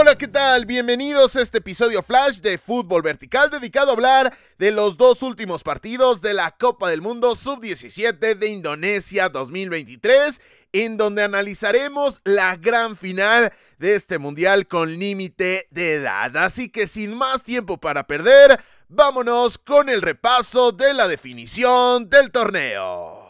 Hola, ¿qué tal? Bienvenidos a este episodio flash de Fútbol Vertical dedicado a hablar de los dos últimos partidos de la Copa del Mundo Sub-17 de Indonesia 2023, en donde analizaremos la gran final de este mundial con límite de edad. Así que sin más tiempo para perder, vámonos con el repaso de la definición del torneo.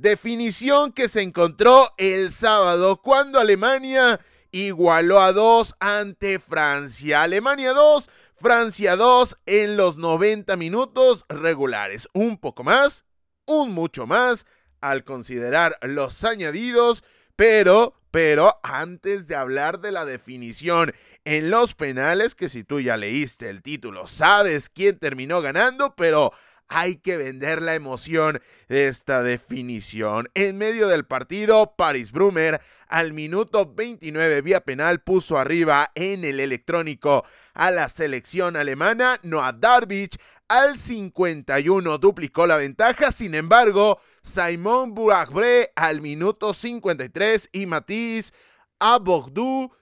Definición que se encontró el sábado cuando Alemania igualó a 2 ante Francia. Alemania 2, Francia 2 en los 90 minutos regulares. Un poco más, un mucho más al considerar los añadidos, pero, pero antes de hablar de la definición en los penales, que si tú ya leíste el título, sabes quién terminó ganando, pero hay que vender la emoción de esta definición. En medio del partido, Paris Brumer al minuto 29 vía penal puso arriba en el electrónico a la selección alemana. Noah Darvich al 51 duplicó la ventaja, sin embargo, Simon Bouragbre al minuto 53 y Matisse Abogdou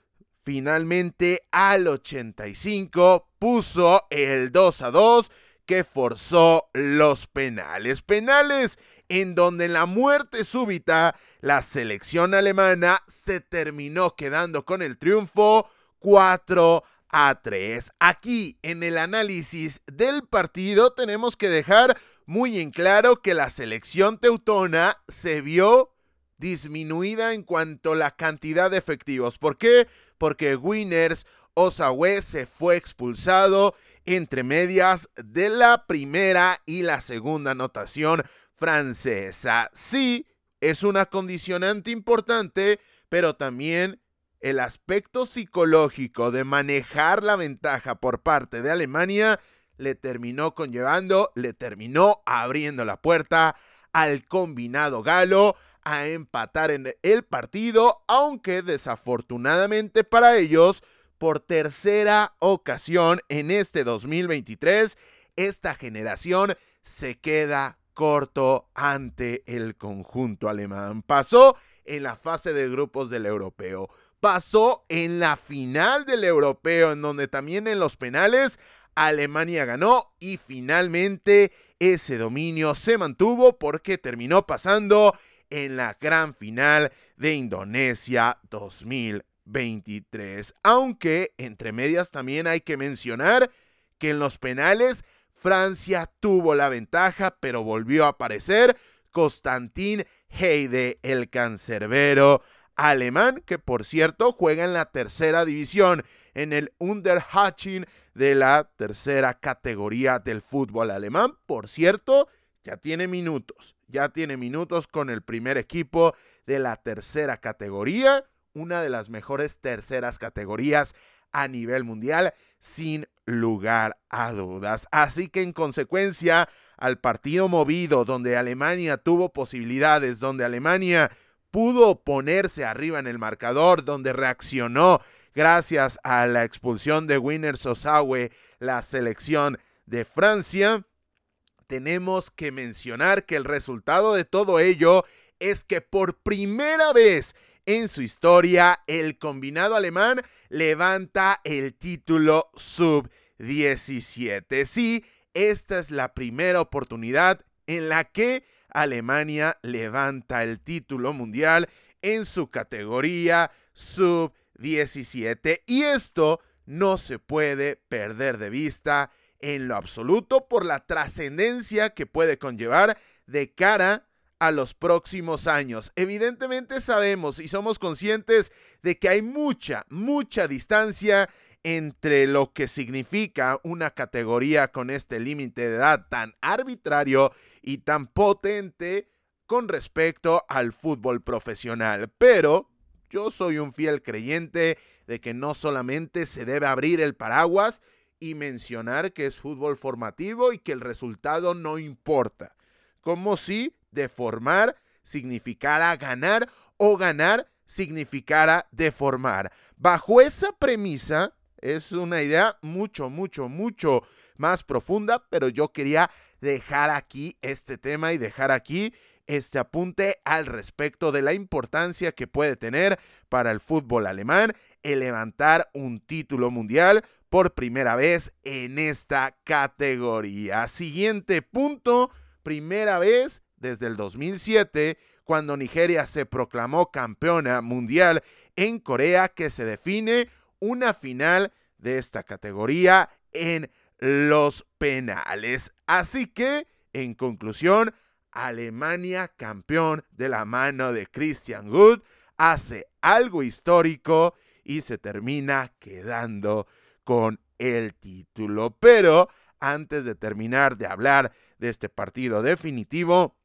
finalmente al 85 puso el 2 a 2 que forzó los penales. Penales en donde la muerte súbita la selección alemana se terminó quedando con el triunfo 4 a 3. Aquí en el análisis del partido tenemos que dejar muy en claro que la selección teutona se vio disminuida en cuanto a la cantidad de efectivos. ¿Por qué? Porque Winners Osawe se fue expulsado entre medias de la primera y la segunda anotación francesa. Sí, es una condicionante importante, pero también el aspecto psicológico de manejar la ventaja por parte de Alemania le terminó conllevando, le terminó abriendo la puerta al combinado galo a empatar en el partido, aunque desafortunadamente para ellos por tercera ocasión en este 2023, esta generación se queda corto ante el conjunto alemán. Pasó en la fase de grupos del europeo. Pasó en la final del europeo, en donde también en los penales Alemania ganó y finalmente ese dominio se mantuvo porque terminó pasando en la gran final de Indonesia 2023. 23. Aunque entre medias también hay que mencionar que en los penales Francia tuvo la ventaja, pero volvió a aparecer Constantin Heide, el cancerbero alemán, que por cierto juega en la tercera división, en el Unterhaching de la tercera categoría del fútbol alemán. Por cierto, ya tiene minutos, ya tiene minutos con el primer equipo de la tercera categoría una de las mejores terceras categorías a nivel mundial, sin lugar a dudas. Así que en consecuencia, al partido movido, donde Alemania tuvo posibilidades, donde Alemania pudo ponerse arriba en el marcador, donde reaccionó gracias a la expulsión de Winner Sosawe, la selección de Francia, tenemos que mencionar que el resultado de todo ello es que por primera vez en su historia, el combinado alemán levanta el título sub-17. Sí, esta es la primera oportunidad en la que Alemania levanta el título mundial en su categoría sub-17. Y esto no se puede perder de vista en lo absoluto por la trascendencia que puede conllevar de cara a los próximos años. Evidentemente sabemos y somos conscientes de que hay mucha, mucha distancia entre lo que significa una categoría con este límite de edad tan arbitrario y tan potente con respecto al fútbol profesional. Pero yo soy un fiel creyente de que no solamente se debe abrir el paraguas y mencionar que es fútbol formativo y que el resultado no importa. Como si deformar significara ganar o ganar significara deformar. Bajo esa premisa, es una idea mucho, mucho, mucho más profunda, pero yo quería dejar aquí este tema y dejar aquí este apunte al respecto de la importancia que puede tener para el fútbol alemán el levantar un título mundial por primera vez en esta categoría. Siguiente punto, primera vez desde el 2007, cuando Nigeria se proclamó campeona mundial en Corea, que se define una final de esta categoría en los penales. Así que, en conclusión, Alemania campeón de la mano de Christian Good hace algo histórico y se termina quedando con el título. Pero antes de terminar de hablar de este partido definitivo,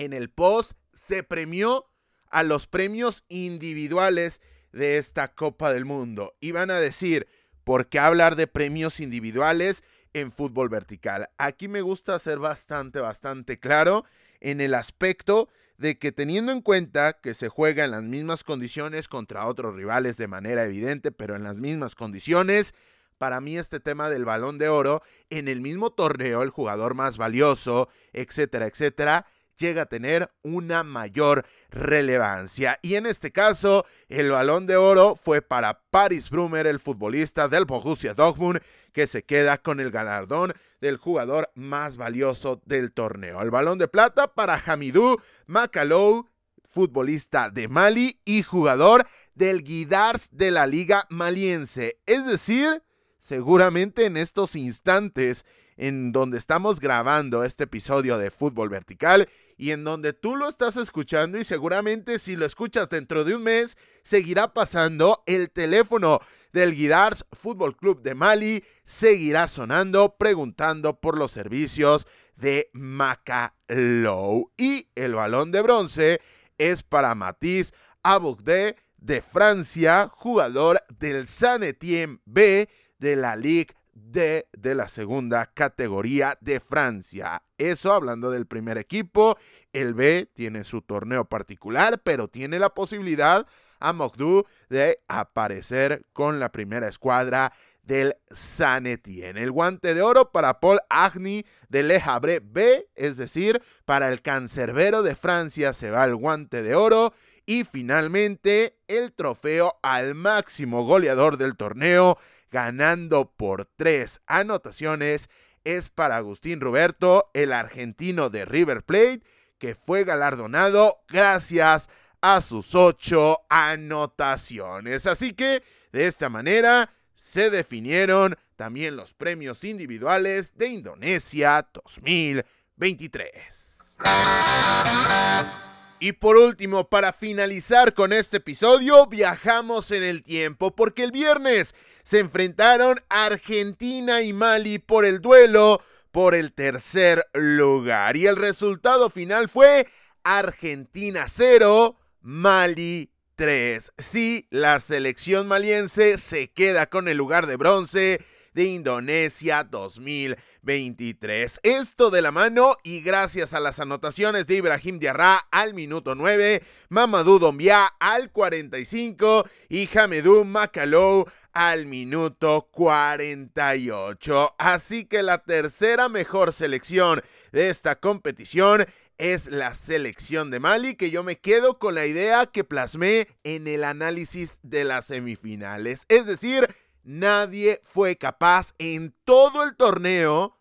en el post se premió a los premios individuales de esta Copa del Mundo. Y van a decir, ¿por qué hablar de premios individuales en fútbol vertical? Aquí me gusta ser bastante, bastante claro en el aspecto de que teniendo en cuenta que se juega en las mismas condiciones contra otros rivales de manera evidente, pero en las mismas condiciones, para mí este tema del balón de oro, en el mismo torneo, el jugador más valioso, etcétera, etcétera, llega a tener una mayor relevancia. Y en este caso, el balón de oro fue para Paris Brumer, el futbolista del Borussia Dortmund, que se queda con el galardón del jugador más valioso del torneo. El balón de plata para Hamidou Makalou, futbolista de Mali y jugador del Guidars de la Liga Maliense. Es decir, seguramente en estos instantes en donde estamos grabando este episodio de Fútbol Vertical y en donde tú lo estás escuchando y seguramente si lo escuchas dentro de un mes seguirá pasando el teléfono del Guidars Fútbol Club de Mali seguirá sonando preguntando por los servicios de Macalou. Y el balón de bronce es para Matisse Aboukde de Francia, jugador del San Etienne B de la Ligue de, de la segunda categoría de Francia. Eso hablando del primer equipo. El B tiene su torneo particular, pero tiene la posibilidad a Mogdou de aparecer con la primera escuadra del San Etienne. El guante de oro para Paul Agni de Le Havre B, es decir, para el cancerbero de Francia se va el guante de oro. Y finalmente el trofeo al máximo goleador del torneo, ganando por tres anotaciones, es para Agustín Roberto, el argentino de River Plate, que fue galardonado gracias a sus ocho anotaciones. Así que de esta manera se definieron también los premios individuales de Indonesia 2023. Y por último, para finalizar con este episodio, viajamos en el tiempo porque el viernes se enfrentaron Argentina y Mali por el duelo por el tercer lugar. Y el resultado final fue Argentina 0, Mali 3. Sí, la selección maliense se queda con el lugar de bronce de Indonesia 2023. Esto de la mano y gracias a las anotaciones de Ibrahim Diarra al minuto 9, Mamadou Dombia al 45 y Hamedou Makalou al minuto 48. Así que la tercera mejor selección de esta competición es la selección de Mali, que yo me quedo con la idea que plasmé en el análisis de las semifinales. Es decir, nadie fue capaz en todo el torneo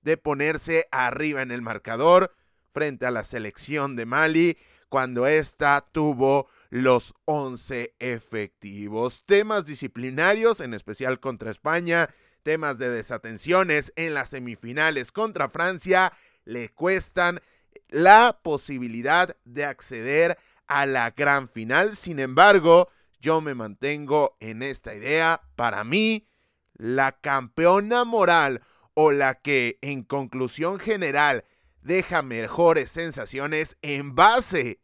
de ponerse arriba en el marcador frente a la selección de Mali cuando ésta tuvo los 11 efectivos. Temas disciplinarios, en especial contra España, temas de desatenciones en las semifinales contra Francia, le cuestan la posibilidad de acceder a la gran final. Sin embargo, yo me mantengo en esta idea. Para mí, la campeona moral o la que en conclusión general deja mejores sensaciones en base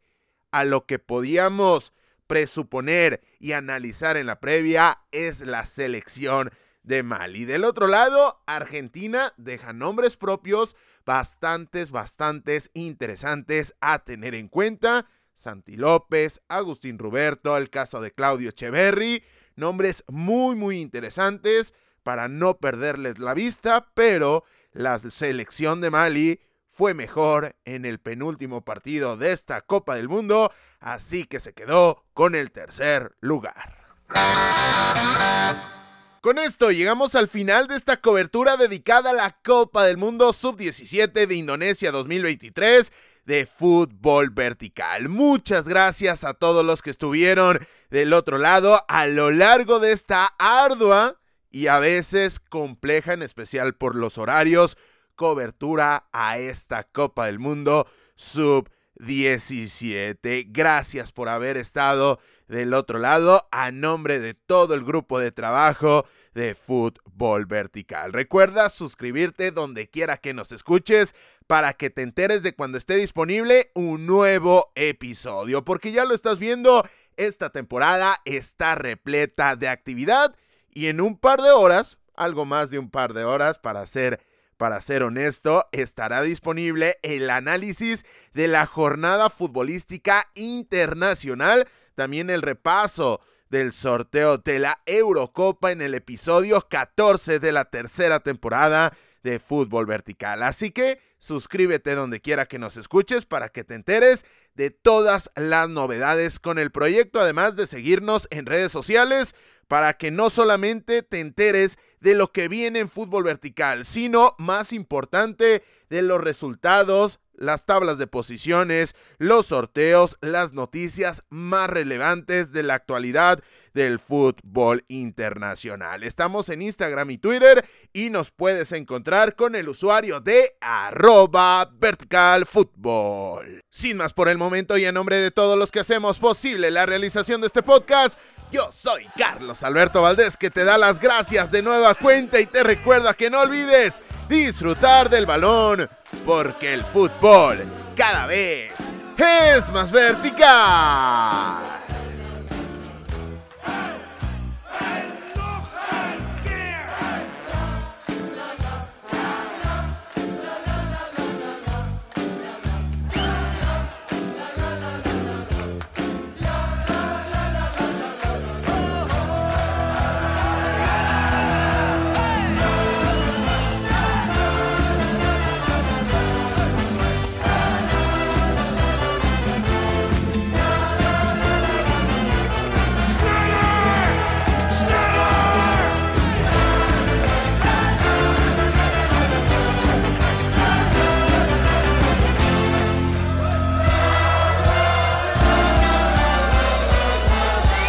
a lo que podíamos presuponer y analizar en la previa es la selección de Mali. Del otro lado, Argentina deja nombres propios bastantes, bastantes interesantes a tener en cuenta. Santi López, Agustín Ruberto, el caso de Claudio Echeverry, nombres muy, muy interesantes para no perderles la vista, pero la selección de Mali fue mejor en el penúltimo partido de esta Copa del Mundo, así que se quedó con el tercer lugar. Con esto llegamos al final de esta cobertura dedicada a la Copa del Mundo Sub-17 de Indonesia 2023 de fútbol vertical. Muchas gracias a todos los que estuvieron del otro lado a lo largo de esta ardua y a veces compleja, en especial por los horarios, cobertura a esta Copa del Mundo Sub 17. Gracias por haber estado del otro lado a nombre de todo el grupo de trabajo de Fútbol Vertical. Recuerda suscribirte donde quiera que nos escuches para que te enteres de cuando esté disponible un nuevo episodio, porque ya lo estás viendo, esta temporada está repleta de actividad y en un par de horas, algo más de un par de horas para ser para ser honesto, estará disponible el análisis de la jornada futbolística internacional, también el repaso del sorteo de la Eurocopa en el episodio 14 de la tercera temporada de Fútbol Vertical. Así que suscríbete donde quiera que nos escuches para que te enteres de todas las novedades con el proyecto, además de seguirnos en redes sociales para que no solamente te enteres de lo que viene en fútbol vertical, sino, más importante, de los resultados, las tablas de posiciones, los sorteos, las noticias más relevantes de la actualidad del fútbol internacional. Estamos en Instagram y Twitter y nos puedes encontrar con el usuario de arroba vertical Sin más por el momento y en nombre de todos los que hacemos posible la realización de este podcast, yo soy Carlos Alberto Valdés que te da las gracias de nueva cuenta y te recuerda que no olvides disfrutar del balón porque el fútbol cada vez es más vertical.